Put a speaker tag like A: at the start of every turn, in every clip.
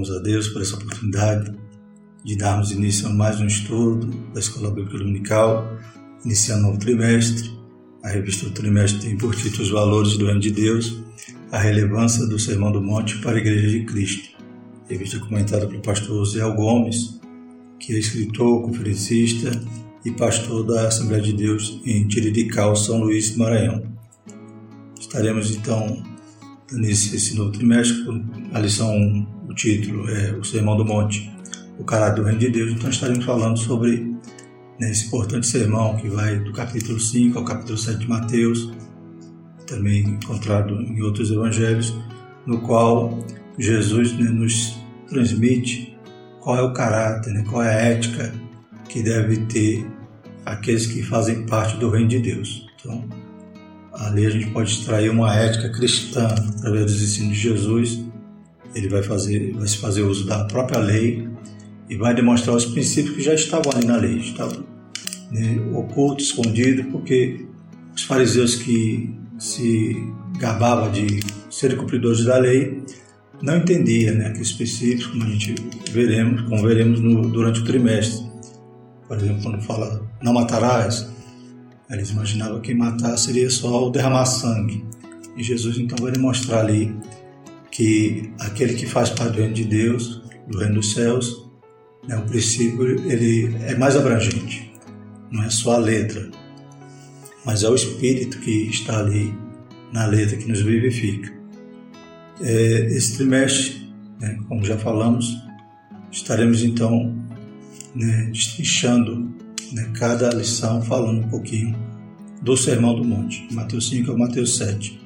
A: Louvamos a Deus por essa oportunidade de darmos início a mais um estudo da Escola Bíblica Dominical, iniciando novo trimestre. A revista do trimestre tem por título Os Valores do Reino de Deus, a relevância do Sermão do Monte para a Igreja de Cristo. Revista comentada pelo pastor Zé Gomes, que é escritor, conferencista e pastor da Assembleia de Deus em Tirirical, São Luís, Maranhão. Estaremos então nesse esse novo trimestre, a lição 1, o título é O Sermão do Monte, o caráter do Reino de Deus. Então estaremos falando sobre né, esse importante sermão que vai do capítulo 5 ao capítulo 7 de Mateus, também encontrado em outros evangelhos, no qual Jesus né, nos transmite qual é o caráter, né, qual é a ética que deve ter aqueles que fazem parte do reino de Deus. Então, ali a gente pode extrair uma ética cristã através dos ensinos de Jesus. Ele vai fazer, vai se fazer uso da própria lei e vai demonstrar os princípios que já estavam ali na lei, estavam né, ocultos, escondidos, porque os fariseus que se gabavam de serem cumpridores da lei não entendiam né, aqueles princípios, como a gente veremos, como veremos no, durante o trimestre. Por exemplo, quando fala não matarás, eles imaginavam que matar seria só o derramar sangue. E Jesus então vai demonstrar ali que aquele que faz parte do reino de Deus, do reino dos céus, né, o princípio ele é mais abrangente. Não é só a letra, mas é o espírito que está ali na letra que nos vivifica. É, esse trimestre, né, como já falamos, estaremos então né, destrinchando né, cada lição falando um pouquinho do Sermão do Monte, Mateus 5 a Mateus 7.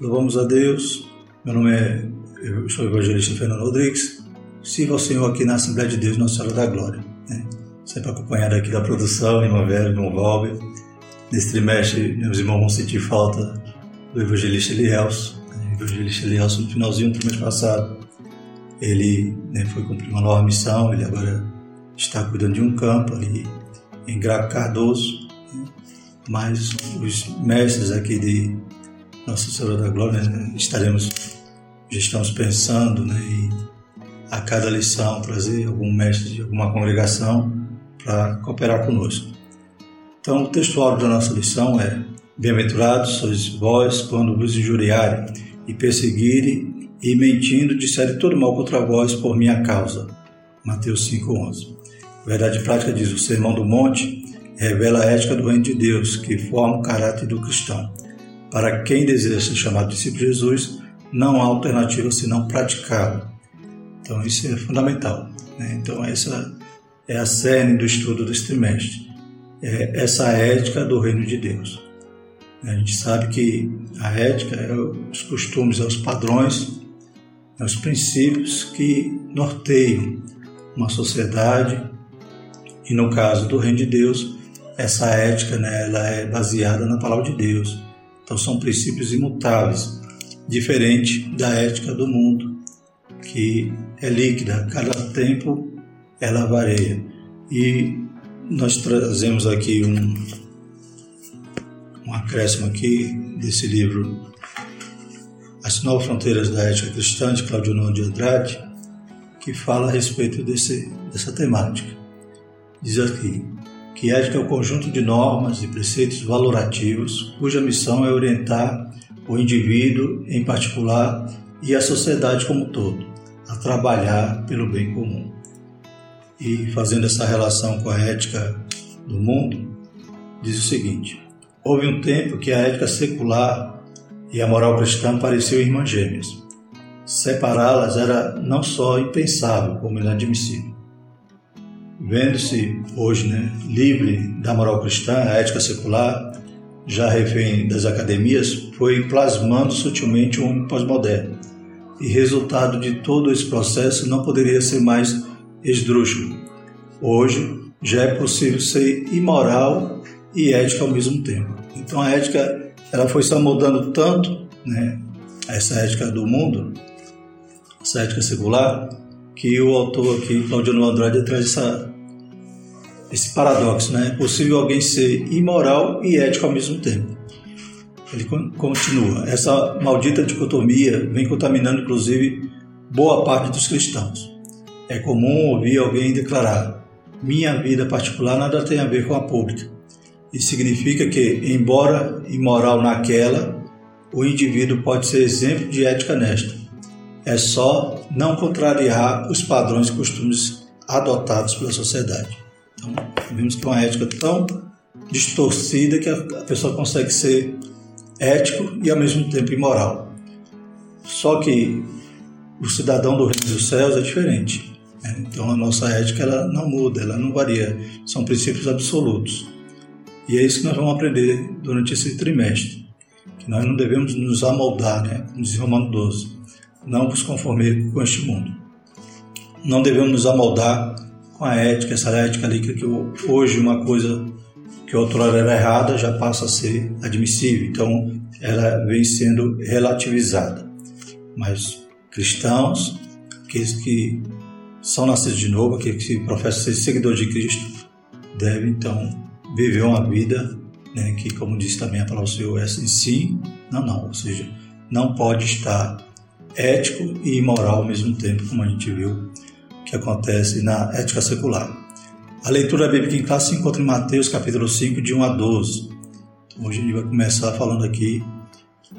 A: Louvamos a Deus, meu nome é, eu sou o evangelista Fernando Rodrigues, sirva ao Senhor aqui na Assembleia de Deus Nossa Senhora da Glória, né? sempre acompanhado aqui da produção, irmão Velho, irmão Valber. Nesse trimestre, meus irmãos vão sentir falta do evangelista Elielso, né? o evangelista Elielso no finalzinho do trimestre passado, ele né, foi cumprir uma nova missão, ele agora está cuidando de um campo ali em Graco Cardoso, né? mas os mestres aqui de Nossa Senhora da Glória né? estaremos, já estamos pensando né, em a cada lição trazer algum mestre de alguma congregação para cooperar conosco. Então, o textual da nossa lição é: Bem-aventurados sois vós quando vos injuriarem e perseguirem e mentindo disserem todo mal contra vós por minha causa. Mateus 5:11. Verdade prática diz: o Sermão do Monte revela a ética do reino de Deus, que forma o caráter do cristão. Para quem deseja ser chamado discípulo de Jesus, não há alternativa senão praticá-lo. Então, isso é fundamental. Né? Então, essa é a cerne do estudo deste trimestre. É essa ética do reino de Deus. A gente sabe que a ética é os costumes, é os padrões, é os princípios que norteiam uma sociedade, e no caso do reino de Deus, essa ética né, ela é baseada na palavra de Deus. Então são princípios imutáveis, diferente da ética do mundo, que é líquida, cada tempo ela varia. E nós trazemos aqui um, um acréscimo aqui desse livro As Novas Fronteiras da Ética Cristã, de Claudio Nuno de Andrade, que fala a respeito desse, dessa temática diz aqui que ética é o conjunto de normas e preceitos valorativos cuja missão é orientar o indivíduo em particular e a sociedade como um todo a trabalhar pelo bem comum. E fazendo essa relação com a ética do mundo, diz o seguinte: houve um tempo que a ética secular e a moral cristã pareciam irmãs gêmeas. Separá-las era não só impensável, como inadmissível vendo-se hoje né, livre da moral cristã, a ética secular, já refém das academias, foi plasmando sutilmente o homem pós-moderno. E resultado de todo esse processo não poderia ser mais esdrúxulo. Hoje já é possível ser imoral e ética ao mesmo tempo. Então a ética ela foi se amoldando tanto, né, essa ética do mundo, essa ética secular, que o autor aqui, Claudiano Andrade, traz essa, esse paradoxo, né? É possível alguém ser imoral e ético ao mesmo tempo. Ele continua. Essa maldita dicotomia vem contaminando, inclusive, boa parte dos cristãos. É comum ouvir alguém declarar: minha vida particular nada tem a ver com a pública. Isso significa que, embora imoral naquela, o indivíduo pode ser exemplo de ética nesta. É só não contrariar os padrões e costumes adotados pela sociedade. Então, vemos que é uma ética tão distorcida que a pessoa consegue ser ético e ao mesmo tempo imoral. Só que o cidadão do reino dos céus é diferente. Né? Então a nossa ética ela não muda, ela não varia, são princípios absolutos. E é isso que nós vamos aprender durante esse trimestre, que nós não devemos nos amoldar, né? como diz Romano 12, não nos conformar com este mundo. Não devemos nos amoldar com a ética, essa ética ali que hoje uma coisa que outrora era errada já passa a ser admissível, então ela vem sendo relativizada. Mas cristãos, aqueles que são nascidos de novo, aqueles que professam ser seguidores de Cristo, devem então viver uma vida né, que, como disse também a palavra do Senhor, é em si, não, não, ou seja, não pode estar ético e imoral ao mesmo tempo, como a gente viu que acontece na ética secular. A leitura bíblica em classe se encontra em Mateus capítulo 5, de 1 a 12. Então, hoje a gente vai começar falando aqui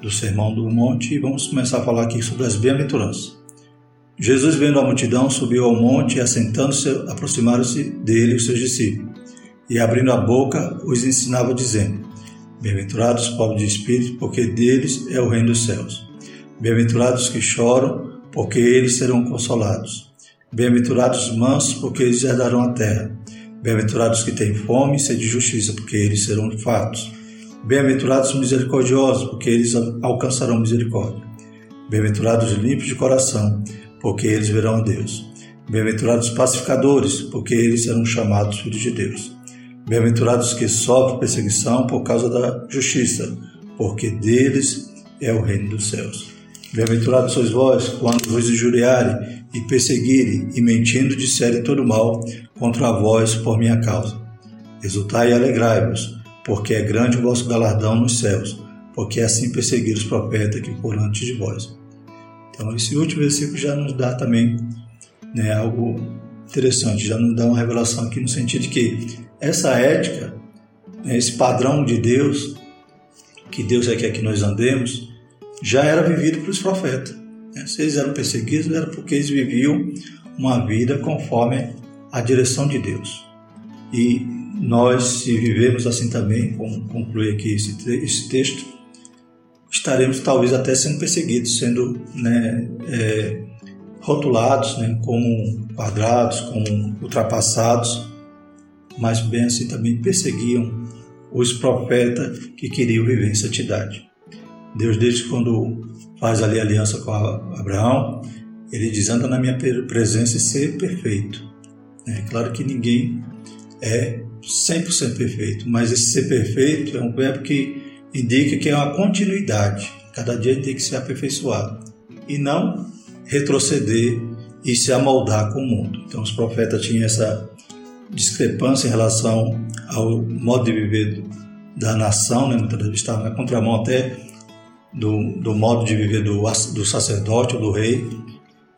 A: do Sermão do Monte e vamos começar a falar aqui sobre as bem-aventuranças. Jesus, vendo a multidão, subiu ao monte e, assentando-se, aproximaram-se dele os seus discípulos. E, abrindo a boca, os ensinava, dizendo: Bem-aventurados os pobres de espírito, porque deles é o reino dos céus. Bem-aventurados que choram, porque eles serão consolados. Bem-aventurados os mansos, porque eles herdarão a terra. Bem-aventurados que têm fome e sede de justiça, porque eles serão fatos. Bem-aventurados os misericordiosos, porque eles alcançarão misericórdia. Bem-aventurados os limpos de coração, porque eles verão a Deus. Bem-aventurados os pacificadores, porque eles serão chamados filhos de Deus. Bem-aventurados que sofrem perseguição por causa da justiça, porque deles é o reino dos céus. Bem-aventurados sois vós, quando vos injuriarem e perseguirem, e mentindo disserem todo mal contra vós por minha causa. Exultai e alegrai-vos, porque é grande o vosso galardão nos céus, porque assim perseguiram os profetas que foram antes de vós. Então, esse último versículo já nos dá também né, algo interessante, já nos dá uma revelação aqui no sentido de que essa ética, né, esse padrão de Deus, que Deus é que é que nós andemos, já era vivido pelos profetas. Né? Se eles eram perseguidos, era porque eles viviam uma vida conforme a direção de Deus. E nós, se vivemos assim também, como conclui aqui esse, esse texto, estaremos talvez até sendo perseguidos, sendo né, é, rotulados né, como quadrados, como ultrapassados, mas bem assim também perseguiam os profetas que queriam viver em santidade. Deus, desde quando faz ali aliança com Abraão, ele diz: anda na minha presença e ser perfeito. É claro que ninguém é 100% perfeito, mas esse ser perfeito é um verbo que indica que é uma continuidade. Cada dia tem que ser aperfeiçoado e não retroceder e se amoldar com o mundo. Então, os profetas tinham essa discrepância em relação ao modo de viver da nação, né? muitas vezes estava na contramão até do, do modo de viver do, do sacerdote ou do rei,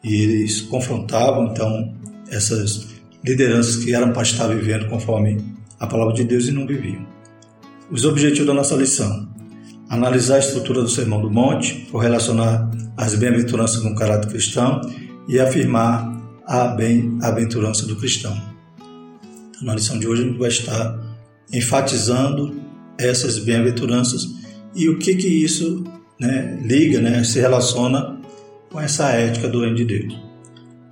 A: e eles confrontavam então essas lideranças que eram para estar vivendo conforme a palavra de Deus e não viviam. Os objetivos da nossa lição: analisar a estrutura do Sermão do Monte, correlacionar as bem-aventuranças com o caráter cristão e afirmar a bem-aventurança do cristão. Então, na lição de hoje, a gente vai estar enfatizando essas bem-aventuranças e o que que isso né, liga, né, se relaciona com essa ética do reino de Deus.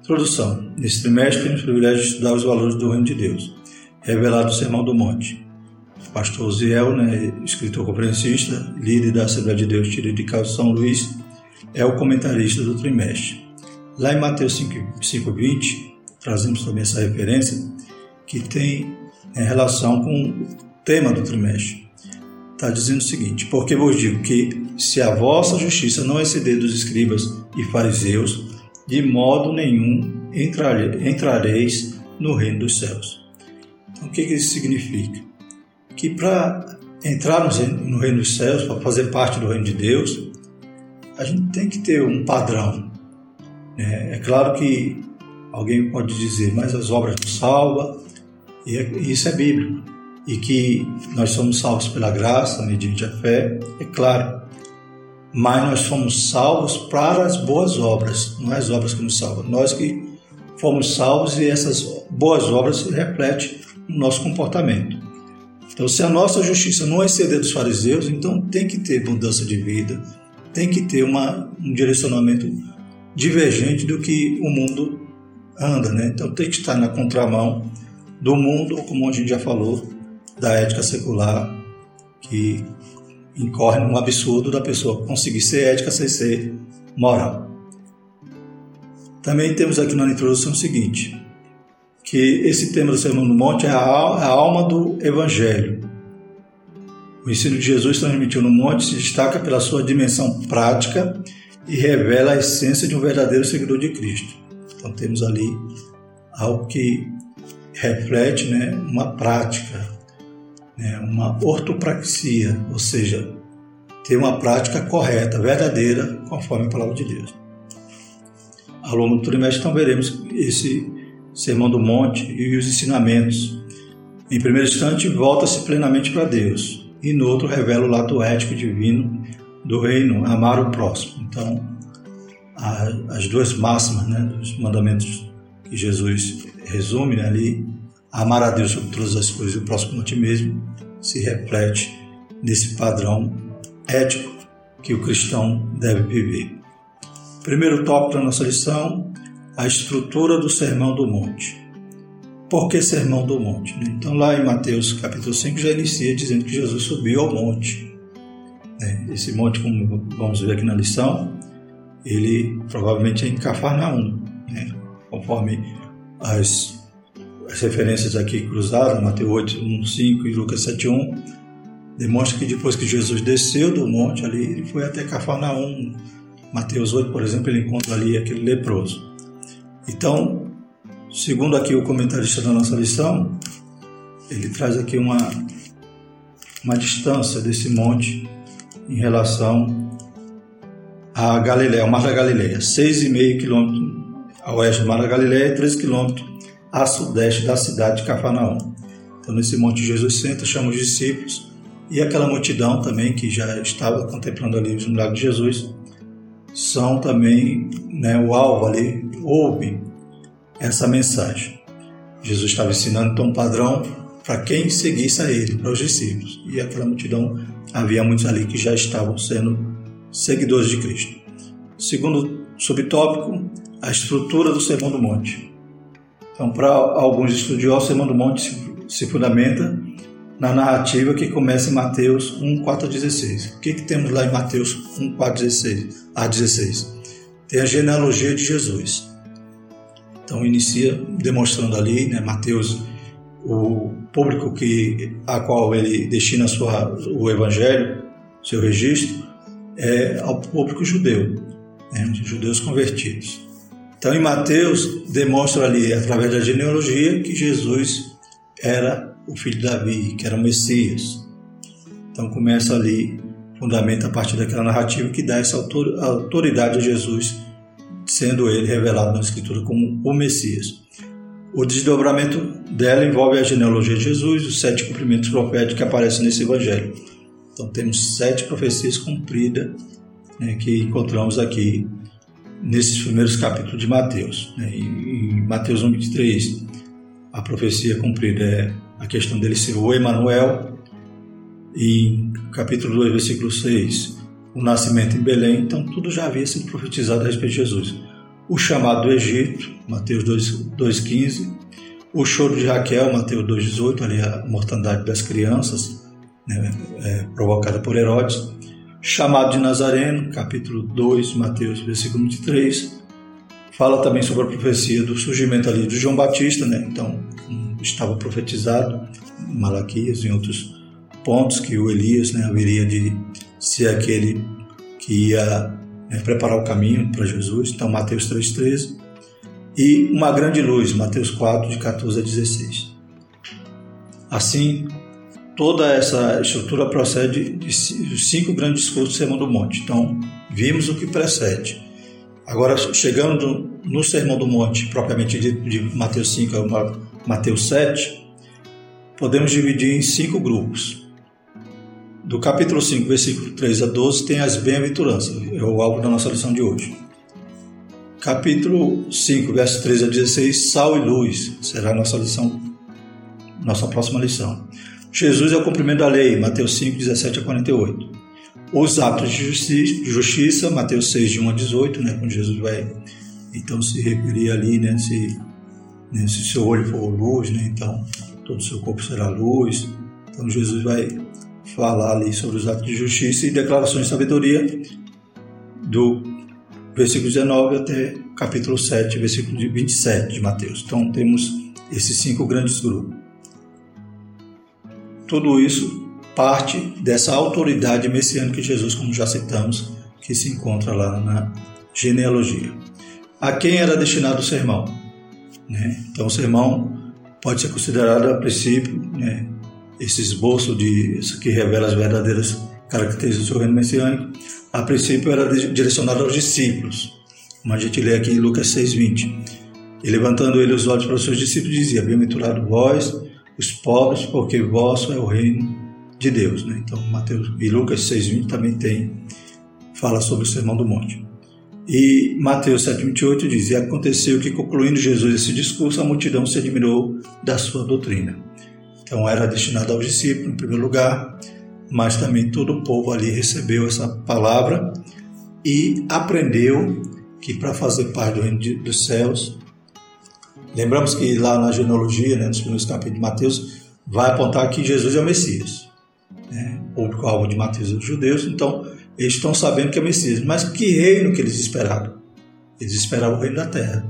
A: Introdução. Nesse trimestre temos o privilégio de estudar os valores do reino de Deus, revelado no Sermão do Monte. O pastor Ziel, né, escritor conferencista, líder da Assembleia de Deus Tira de São Luís, é o comentarista do trimestre. Lá em Mateus 5,20, trazemos também essa referência que tem né, relação com o tema do trimestre está dizendo o seguinte: Porque vos digo que, se a vossa justiça não exceder dos escribas e fariseus, de modo nenhum entrareis no reino dos céus. Então, o que, isso significa? Que para entrar no reino dos céus, para fazer parte do reino de Deus, a gente tem que ter um padrão. É, é claro que alguém pode dizer, mas as obras não salvam, e, é, e isso é bíblico. E que nós somos salvos pela graça, mediante a fé, é claro. Mas nós somos salvos para as boas obras, não é as obras que nos salvam. Nós que fomos salvos e essas boas obras se refletem no nosso comportamento. Então, se a nossa justiça não exceder dos fariseus, então tem que ter mudança de vida, tem que ter uma, um direcionamento divergente do que o mundo anda, né? Então tem que estar na contramão do mundo, como a gente já falou, da ética secular, que incorre num absurdo da pessoa conseguir ser ética sem ser moral. Também temos aqui na introdução o seguinte, que esse tema do Sermão do Monte é a alma do Evangelho. O ensino de Jesus transmitido no monte se destaca pela sua dimensão prática e revela a essência de um verdadeiro seguidor de Cristo. Então temos ali algo que reflete né, uma prática, né, uma ortopraxia, ou seja, ter uma prática correta, verdadeira, conforme a palavra de Deus. Ao longo do trimestre, então, veremos esse Sermão do Monte e os ensinamentos. Em primeiro instante, volta-se plenamente para Deus, e no outro, revela o lado ético divino do reino, amar o próximo. Então, as duas máximas né, dos mandamentos que Jesus resume ali, amar a Deus sobre todas as coisas e o próximo a ti mesmo, se reflete nesse padrão ético que o cristão deve viver. Primeiro tópico da nossa lição, a estrutura do Sermão do Monte. Por que Sermão do Monte? Então, lá em Mateus capítulo 5 já inicia dizendo que Jesus subiu ao monte. É, esse monte, como vamos ver aqui na lição, ele provavelmente é em Cafarnaum, né? conforme as, as referências aqui cruzadas, Mateus 8, 1, 5 e Lucas 7, 1, demonstra que depois que Jesus desceu do monte ali, ele foi até Cafarnaum. Mateus 8, por exemplo, ele encontra ali aquele leproso. Então, segundo aqui o comentarista da nossa lição, ele traz aqui uma, uma distância desse monte em relação a Galiléia, ao Mar da Galileia, 6,5 quilômetros a oeste do Mar da Galileia e 3 quilômetros a sudeste da cidade de Cafarnaum. Então, nesse monte Jesus senta, chama os discípulos e aquela multidão também que já estava contemplando ali os milagres de Jesus são também né, o alvo ali, ouvem essa mensagem. Jesus estava ensinando então um padrão para quem seguisse a ele, para os discípulos. E aquela multidão, havia muitos ali que já estavam sendo seguidores de Cristo. Segundo subtópico, a estrutura do Sermão do Monte. Então, para alguns estudiosos, o Sermão do Monte se, fundamenta na narrativa que começa em Mateus 1, 4 a 16. O que, que temos lá em Mateus 1, 4 16, a 16? Tem a genealogia de Jesus. Então, inicia demonstrando ali, né, Mateus, o público que, a qual ele destina sua, o evangelho, seu registro, é, ao público judeu, né, judeus convertidos. Então, em Mateus, demonstra ali, através da genealogia, que Jesus era o filho de Davi, que era o Messias. Então, começa ali, fundamenta a partir daquela narrativa que dá essa autoridade a Jesus, sendo ele revelado na Escritura como o Messias. O desdobramento dela envolve a genealogia de Jesus, os sete cumprimentos proféticos que aparecem nesse evangelho. Então temos sete profecias cumpridas né, que encontramos aqui nesses primeiros capítulos de Mateus. Né? Em, Mateus 1, 23, a profecia cumprida é a questão dele ser o Emanuel. Em capítulo 2, versículo 6, o nascimento em Belém. Então tudo já havia sido profetizado a respeito de Jesus. O chamado do Egito, Mateus 2,15. O choro de Raquel, Mateus 2,18, ali a mortandade das crianças né, é, provocada por Herodes, chamado de Nazareno, capítulo 2, Mateus, versículo 23, fala também sobre a profecia do surgimento ali de João Batista, né? Então, estava profetizado em Malaquias em outros pontos que o Elias né, haveria de ser aquele que ia né, preparar o caminho para Jesus, então Mateus 3,13, e uma grande luz, Mateus 4, de 14 a 16. Assim, toda essa estrutura procede dos cinco grandes discursos do Sermão do Monte. Então, vimos o que precede. Agora, chegando no Sermão do Monte, propriamente dito, de Mateus 5 a Mateus 7, podemos dividir em cinco grupos. Do capítulo 5, versículo 3 a 12, tem as bem-aventuranças, é o alvo da nossa lição de hoje. Capítulo 5, verso 13 a 16, sal e luz, será a nossa lição, nossa próxima lição. Jesus é o cumprimento da lei, Mateus 5, 17 a 48. Os atos de justiça, Mateus 6, de 1 a 18, né, quando Jesus vai então se referir ali, né, se, né, se seu olho for luz, né, então todo o seu corpo será luz. Então Jesus vai falar ali sobre os atos de justiça e declarações de sabedoria do versículo 19 até capítulo 7, versículo 27 de Mateus. Então temos esses cinco grandes grupos. Tudo isso parte dessa autoridade messiânica de Jesus, como já citamos, que se encontra lá na genealogia. A quem era destinado o sermão? Né? Então, o sermão pode ser considerado, a princípio, né, esse esboço de, que revela as verdadeiras características do seu reino messiânico, a princípio era direcionado aos discípulos, como a gente lê aqui em Lucas 6,20. E levantando ele os olhos para os seus discípulos, dizia: Bem-aventurado vós, os pobres, porque vosso é o reino de Deus. Né? Então, Mateus e Lucas 6,20 também tem, fala sobre o Sermão do Monte. E Mateus 7,28 diz: E aconteceu que, concluindo Jesus esse discurso, a multidão se admirou da sua doutrina. Então, era destinado aos discípulos, em primeiro lugar, mas também todo o povo ali recebeu essa palavra e aprendeu que para fazer parte do reino dos céus, lembramos que lá na genealogia, né, nos primeiros capítulos de Mateus, vai apontar que Jesus é o Messias né, público-alvo de Mateus os judeus, então eles estão sabendo que é Messias. Mas que reino que eles esperavam? Eles esperavam o reino da terra.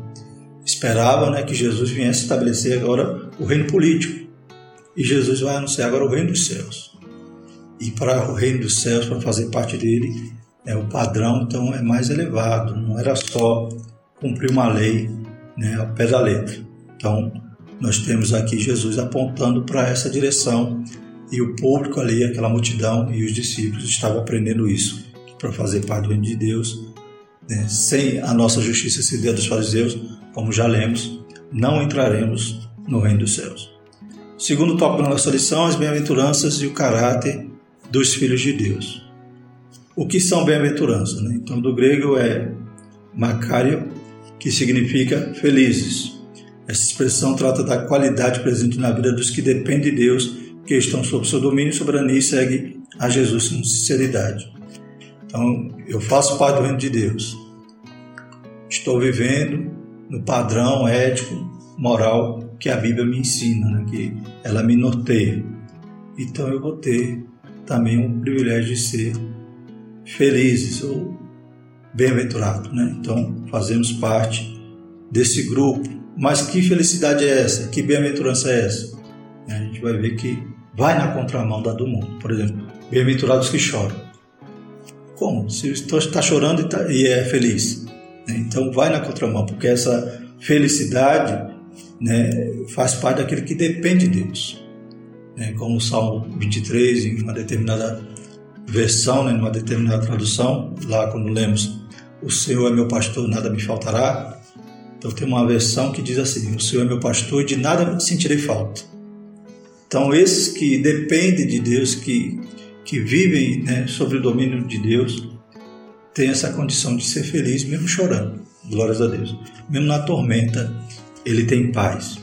A: Esperavam né, que Jesus viesse estabelecer agora o reino político. E Jesus vai anunciar agora o reino dos céus. E para o reino dos céus, para fazer parte dele, é o padrão então é mais elevado. Não era só cumprir uma lei né, ao pé da letra. Então, nós temos aqui Jesus apontando para essa direção e o público ali, aquela multidão e os discípulos estavam aprendendo isso, para fazer parte do reino de Deus, né, sem a nossa justiça se der dos fariseus, como já lemos, não entraremos no reino dos céus. segundo tópico da nossa lição, as bem-aventuranças e o caráter dos filhos de Deus. O que são bem-aventuranças? Né? Então, do grego é Macário, que significa felizes. Essa expressão trata da qualidade presente na vida dos que dependem de Deus que estão sob seu domínio e soberania e segue a Jesus com sinceridade. Então, eu faço parte do reino de Deus. Estou vivendo no padrão ético, moral que a Bíblia me ensina, né? que ela me norteia. Então, eu vou ter também um privilégio de ser felizes ou bem-aventurado. Né? Então, fazemos parte desse grupo. Mas que felicidade é essa? Que bem-aventurança é essa? A gente vai ver que vai na contramão da do mundo. Por exemplo, bem-aventurados que choram. Como? Se está chorando e, tá, e, é feliz. Né? Então vai na contramão, porque essa felicidade né, faz parte daquele que depende de Deus. Né? Como o Salmo 23, em uma determinada versão, né, numa determinada tradução, lá quando lemos O Senhor é meu pastor, nada me faltará. Então tem uma versão que diz assim: O Senhor é meu pastor e de nada sentirei falta. Então, esses que dependem de Deus, que, que vivem né, sobre o domínio de Deus, têm essa condição de ser feliz, mesmo chorando. Glórias a Deus. Mesmo na tormenta, ele tem paz.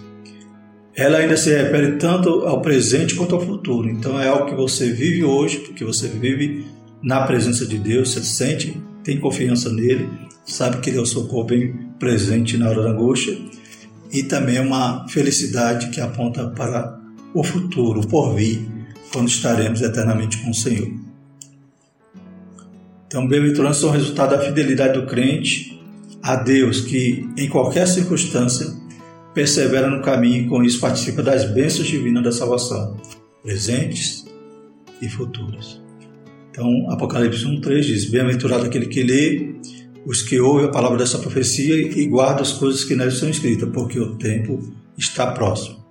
A: Ela ainda se refere tanto ao presente quanto ao futuro. Então, é algo que você vive hoje, porque você vive na presença de Deus, você sente, tem confiança nele, sabe que ele é o socorro bem presente na hora da angústia. E também é uma felicidade que aponta para o futuro, o porvir, quando estaremos eternamente com o Senhor. Então, bem-aventuranças são resultado da fidelidade do crente a Deus, que em qualquer circunstância persevera no caminho e com isso participa das bênçãos divinas da salvação, presentes e futuras. Então, Apocalipse 1,3 diz: Bem-aventurado aquele que lê, os que ouvem a palavra dessa profecia e guardam as coisas que nelas são escritas, porque o tempo está próximo.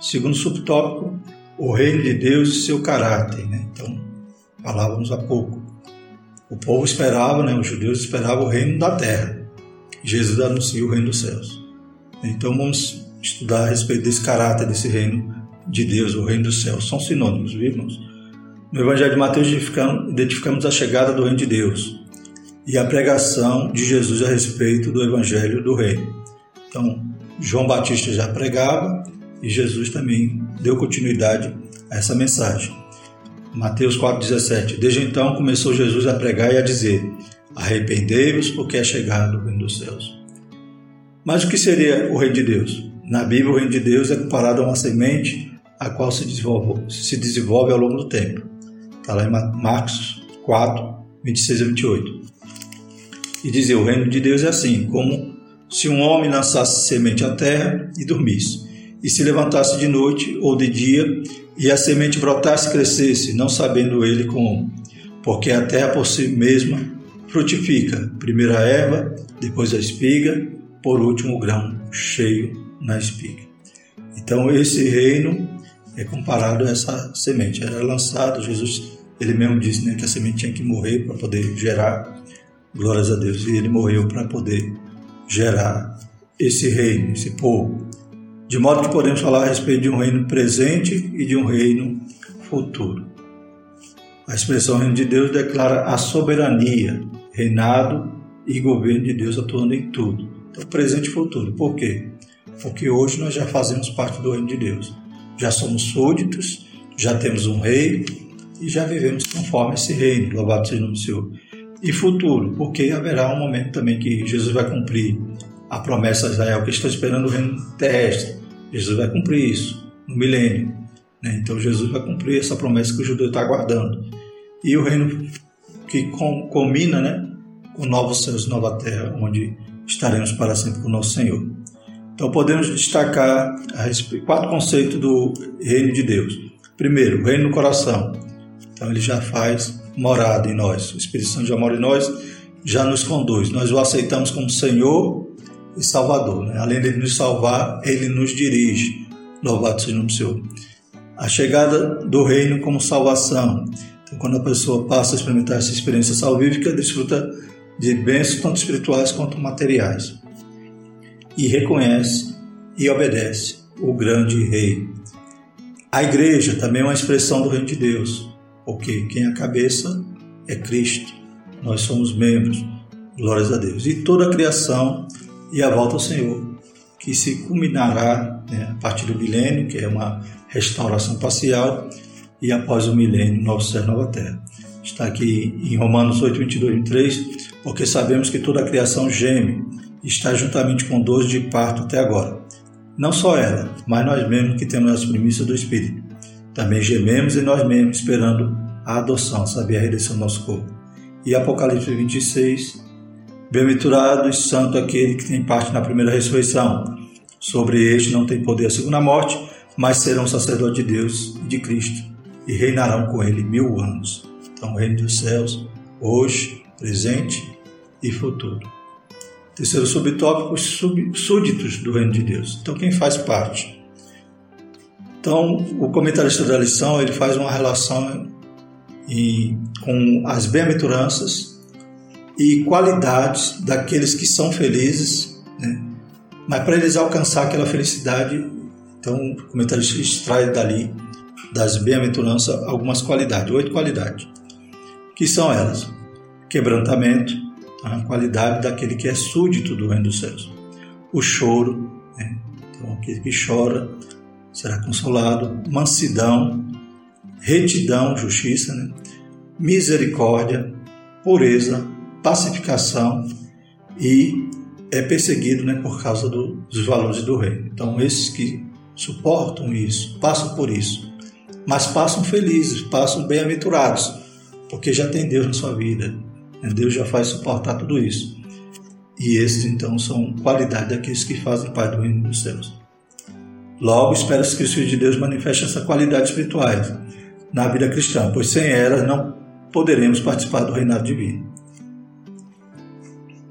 A: Segundo subtópico, o reino de Deus e seu caráter. Né? Então, falávamos há pouco. O povo esperava, né, os judeus esperavam o reino da terra, Jesus anuncia o reino dos céus. Então vamos estudar a respeito desse caráter desse reino de Deus, o reino dos céus. São sinônimos, viu, irmãos? No Evangelho de Mateus identificamos, a chegada do reino de Deus e a pregação de Jesus a respeito do Evangelho do reino. Então, João Batista já pregava e Jesus também deu continuidade a essa mensagem. Mateus 4,17 Desde então começou Jesus a pregar e a dizer: Arrependei-vos, porque é chegado o reino dos céus. Mas o que seria o reino de Deus? Na Bíblia, o reino de Deus é comparado a uma semente a qual se desenvolve, se desenvolve ao longo do tempo. Está lá em Marcos 4, 26 a 28. E dizia: O reino de Deus é assim, como se um homem lançasse semente à terra e dormisse, e se levantasse de noite ou de dia, e a semente brotasse e crescesse, não sabendo ele como, porque a terra por si mesma frutifica, primeiro a erva, depois a espiga, por último o grão cheio na espiga. Então esse reino é comparado a essa semente. Era lançado, Jesus, ele mesmo disse né, que a semente tinha que morrer para poder gerar, glórias a Deus, e ele morreu para poder gerar esse reino, esse povo. De modo que podemos falar a respeito de um reino presente e de um reino futuro. A expressão reino de Deus declara a soberania, reinado e governo de Deus atuando em tudo. Então, presente e futuro. Por quê? Porque hoje nós já fazemos parte do reino de Deus. Já somos súditos, já temos um rei e já vivemos conforme esse reino. Louvado seja o nome do Senhor e futuro, porque haverá um momento também que Jesus vai cumprir a promessa de Israel, que está esperando o reino terrestre. Jesus vai cumprir isso no milênio. Né? Então Jesus vai cumprir essa promessa que o judeu está aguardando. E o reino que combina né, com novos céus e nova terra, onde estaremos para sempre com o nosso Senhor. Então podemos destacar quatro conceitos do reino de Deus. Primeiro, o reino no coração. Então ele já faz morada em nós. O Espírito Santo já mora em nós, já nos conduz. Nós o aceitamos como Senhor e Salvador. Né? Além de nos salvar, ele nos dirige. Louvado seja o nome do Senhor. A chegada do reino como salvação. Então, quando a pessoa passa a experimentar essa experiência salvífica, desfruta de bênçãos tanto espirituais quanto materiais. E reconhece e obedece o grande rei. A igreja também é uma expressão do reino de Deus porque quem é a cabeça é Cristo. Nós somos membros. Glórias a Deus. E toda a criação e a volta ao Senhor, que se culminará né, a partir do milênio, que é uma restauração parcial, e após o milênio, novo céu e nova terra. Está aqui em Romanos 8, 22 e 23, porque sabemos que toda a criação geme, está juntamente com dores de parto até agora. Não só ela, mas nós mesmos que temos as primícias do Espírito. Também gememos em nós mesmos, esperando a adoção, saber a redenção do nosso corpo. E Apocalipse 26, Bem-aventurado e santo aquele que tem parte na primeira ressurreição. Sobre este não tem poder a segunda morte, mas serão sacerdotes de Deus e de Cristo, e reinarão com ele mil anos. Então, o reino dos céus, hoje, presente e futuro. Terceiro subtópico, os súditos do reino de Deus. Então, quem faz parte? Então, o comentarista da lição ele faz uma relação com as bem-aventuranças e qualidades daqueles que são felizes, né? mas para eles alcançar aquela felicidade, então o comentarista extrai dali das bem-aventuranças algumas qualidades, oito qualidades, que são elas: quebrantamento, a qualidade daquele que é súdito do reino dos céus, o choro, né? então aquele que chora será consolado, mansidão, retidão, justiça, né? misericórdia, pureza, pacificação e é perseguido né, por causa do, dos valores do reino. Então, esses que suportam isso, passam por isso, mas passam felizes, passam bem-aventurados, porque já tem Deus na sua vida. Né? Deus já faz suportar tudo isso. E esses, então, são qualidades daqueles que fazem parte do reino dos céus. Logo, espera-se que os filhos de Deus manifestem essa qualidade espirituais na vida cristã, pois sem elas não poderemos participar do reinado divino.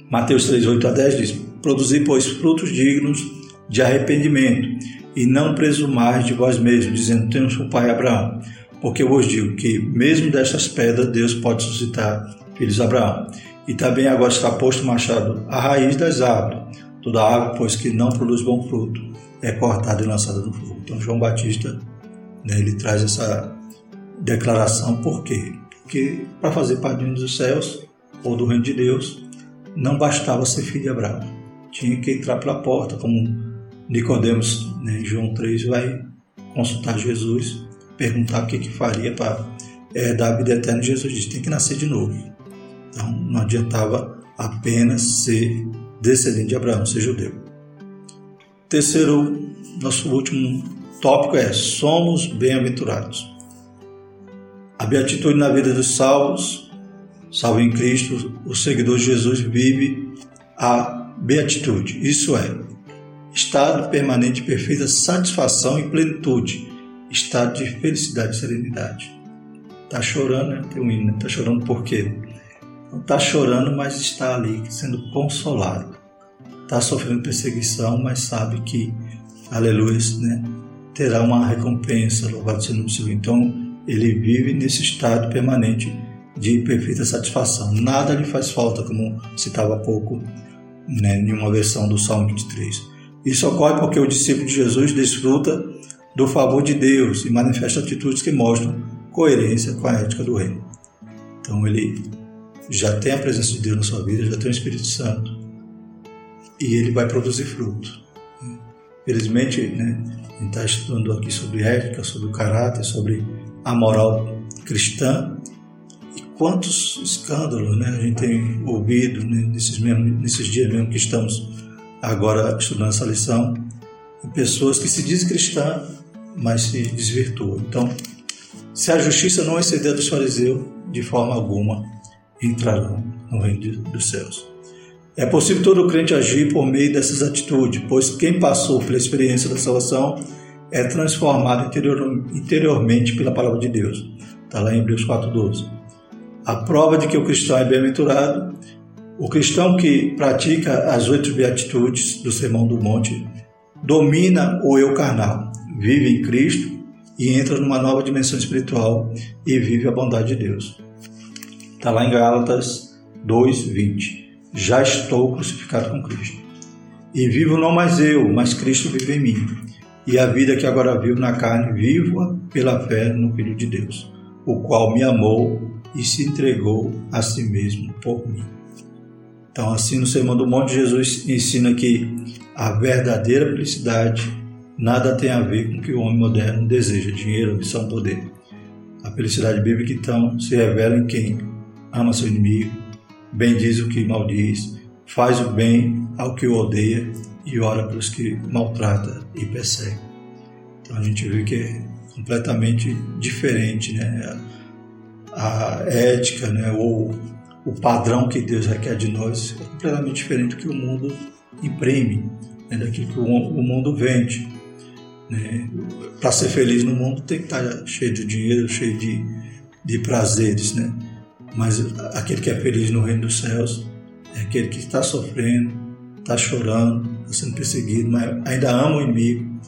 A: Mateus 3, 8 a 10 diz: Produzi, pois, frutos dignos de arrependimento, e não presumais de vós mesmos, dizendo: Temos o pai Abraão. Porque eu vos digo que, mesmo destas pedras, Deus pode suscitar filhos de Abraão. E também agora está posto o machado à raiz das árvores. Toda árvore, pois que não produz bom fruto, é cortada e lançada no fogo. Então João Batista, né, ele traz essa declaração, por quê? Porque para fazer parte dos céus ou do reino de Deus, não bastava ser filho de Abraão. Tinha que entrar pela porta, como Nicodemos, né, em João 3, vai consultar Jesus, perguntar o que, que faria para é, dar a vida eterna. Jesus disse: tem que nascer de novo. Então não adiantava apenas ser descendente de Abraão, ser judeu. Terceiro, nosso último tópico é: somos bem-aventurados. A beatitude na vida dos salvos, salvo em Cristo, o seguidor de Jesus vive a beatitude, isso é, estado permanente de perfeita satisfação e plenitude, estado de felicidade e serenidade. Está chorando, né? Tem um hino, está chorando por quê? Não está chorando, mas está ali sendo consolado. Está sofrendo perseguição, mas sabe que, aleluia, né? terá uma recompensa, louvado seja o nome do Senhor. Então, ele vive nesse estado permanente de perfeita satisfação. Nada lhe faz falta, como citava há pouco né, em uma versão do Salmo 23. Isso ocorre porque o discípulo de Jesus desfruta do favor de Deus e manifesta atitudes que mostram coerência com a ética do reino. Então ele já tem a presença de Deus na sua vida, já tem o Espírito Santo e ele vai produzir fruto. Felizmente, né, a gente está estudando aqui sobre ética, sobre o caráter, sobre a moral cristã e quantos escândalos né, a gente tem ouvido né, nesses, mesmo, nesses dias mesmo que estamos agora estudando essa lição, pessoas que se dizem cristã, mas se desvirtuam. Então, se a justiça não exceder dos fariseus, de forma alguma entrarão no reino dos céus. É possível todo crente agir por meio dessas atitudes, pois quem passou pela experiência da salvação é transformado interior, interiormente pela palavra de Deus. Está lá em Hebreus 4,12. A prova de que o cristão é bem-aventurado o cristão que pratica as oito beatitudes do Sermão do Monte domina o eu carnal, vive em Cristo e entra numa nova dimensão espiritual e vive a bondade de Deus. Está lá em Gálatas 2:20. Já estou crucificado com Cristo. E vivo não mais eu, mas Cristo vive em mim. E a vida que agora vivo na carne, vivo-a pela fé no Filho de Deus, o qual me amou e se entregou a si mesmo por mim. Então, assim, no Sermão do Monte, Jesus ensina que a verdadeira felicidade nada tem a ver com o que o homem moderno deseja: dinheiro, ambição, poder. A felicidade bíblica, então, se revela em quem ama seu inimigo, bendiz o que maldiz, faz o bem ao que o odeia e ora pelos que maltrata e persegue. Então, a gente vê que é completamente diferente, né? A ética, né? Ou o padrão que Deus requer de nós é completamente diferente do que o mundo imprime, né, daquilo que o, mundo vende. Né? Para ser feliz no mundo tem que estar cheio de dinheiro, cheio de, de prazeres, né? Mas aquele que é feliz no reino dos céus é aquele que está sofrendo, está chorando, está sendo perseguido, mas ainda ama o inimigo,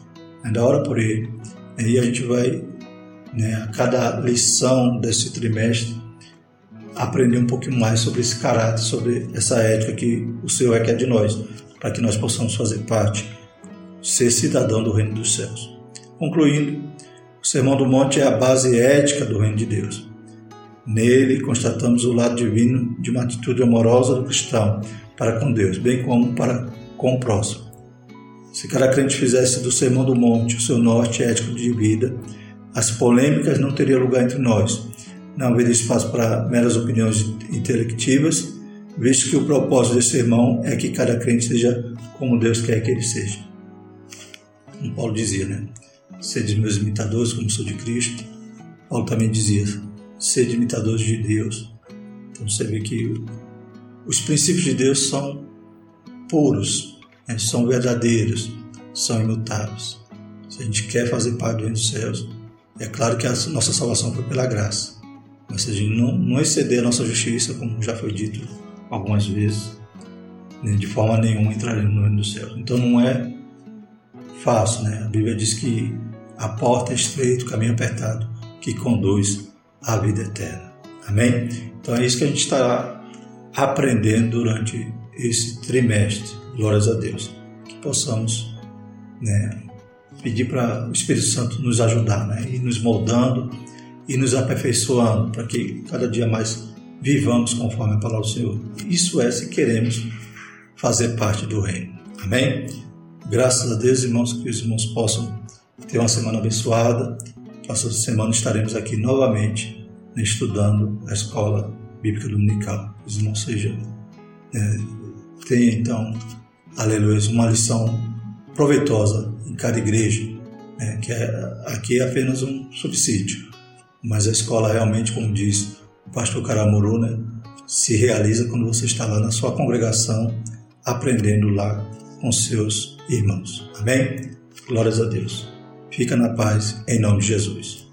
A: ainda ora por ele. E a gente vai, né, a cada lição desse trimestre, aprender um pouquinho mais sobre esse caráter, sobre essa ética que o Senhor requer de nós, para que nós possamos fazer parte, ser cidadão do reino dos céus. Concluindo, o Sermão do Monte é a base ética do reino de Deus. Nele constatamos o lado divino de uma atitude amorosa do cristão para com Deus, bem como para com o próximo. Se cada crente fizesse do Sermão do Monte o seu norte ético de vida, as polêmicas não teriam lugar entre nós não haveria espaço para meras opiniões intelectivas, visto que o propósito desse sermão é que cada crente seja como Deus quer que ele seja. Como Paulo dizia, né? Sede meus imitadores, como sou de Cristo. Paulo também dizia, sede imitadores de Deus. Então você vê que os princípios de Deus são puros, né? são verdadeiros, são imutáveis. Se a gente quer fazer parte do reino dos céus, é claro que a nossa salvação foi pela graça. Ou seja, não, não exceder a nossa justiça, como já foi dito algumas vezes, né, de forma nenhuma entraremos no reino dos céus. Então não é fácil, né? A Bíblia diz que a porta é estreita, o caminho apertado, que conduz à vida eterna. Amém? Então é isso que a gente está aprendendo durante esse trimestre. Glórias a Deus. Que possamos né, pedir para o Espírito Santo nos ajudar, né, e nos moldando e nos aperfeiçoando para que cada dia mais vivamos conforme a palavra do Senhor. Isso é se queremos fazer parte do reino. Amém? Graças a Deus, irmãos, que os irmãos possam ter uma semana abençoada. Próxima semana estaremos aqui novamente estudando a escola bíblica dominical. Os irmãos sejam. É, tenha então, aleluia, uma lição proveitosa em cada igreja, né, que é, aqui é apenas um subsídio, mas a escola realmente, como diz o pastor Caramuru, né, se realiza quando você está lá na sua congregação, aprendendo lá com seus irmãos. Amém? Glórias a Deus. Fica na paz, em nome de Jesus.